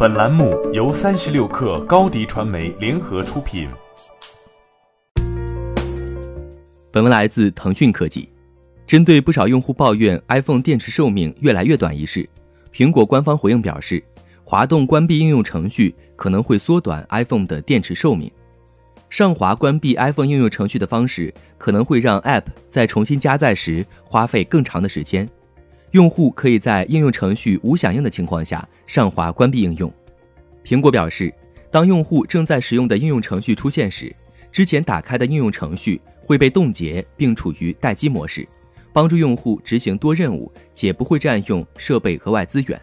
本栏目由三十六氪高低传媒联合出品。本文来自腾讯科技。针对不少用户抱怨 iPhone 电池寿命越来越短一事，苹果官方回应表示，滑动关闭应用程序可能会缩短 iPhone 的电池寿命。上滑关闭 iPhone 应用程序的方式可能会让 App 在重新加载时花费更长的时间。用户可以在应用程序无响应的情况下上滑关闭应用。苹果表示，当用户正在使用的应用程序出现时，之前打开的应用程序会被冻结并处于待机模式，帮助用户执行多任务且不会占用设备额外资源。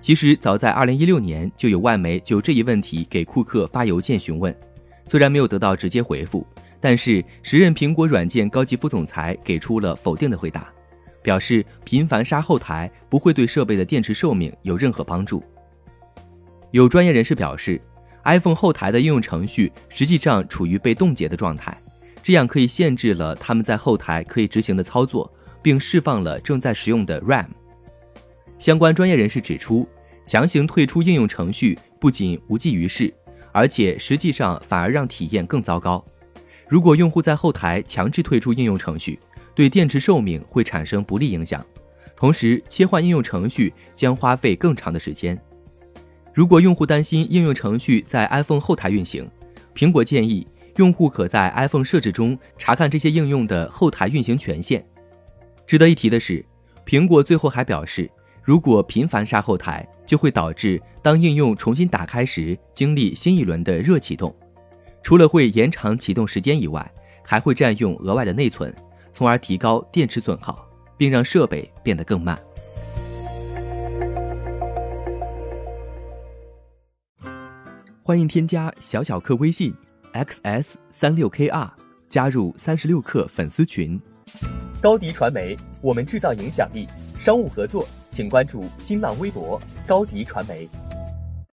其实，早在2016年就有外媒就这一问题给库克发邮件询问，虽然没有得到直接回复，但是时任苹果软件高级副总裁给出了否定的回答。表示频繁杀后台不会对设备的电池寿命有任何帮助。有专业人士表示，iPhone 后台的应用程序实际上处于被冻结的状态，这样可以限制了他们在后台可以执行的操作，并释放了正在使用的 RAM。相关专业人士指出，强行退出应用程序不仅无济于事，而且实际上反而让体验更糟糕。如果用户在后台强制退出应用程序，对电池寿命会产生不利影响，同时切换应用程序将花费更长的时间。如果用户担心应用程序在 iPhone 后台运行，苹果建议用户可在 iPhone 设置中查看这些应用的后台运行权限。值得一提的是，苹果最后还表示，如果频繁杀后台，就会导致当应用重新打开时经历新一轮的热启动，除了会延长启动时间以外，还会占用额外的内存。从而提高电池损耗，并让设备变得更慢。欢迎添加小小客微信 xs 三六 kr，加入三十六氪粉丝群。高迪传媒，我们制造影响力。商务合作，请关注新浪微博高迪传媒。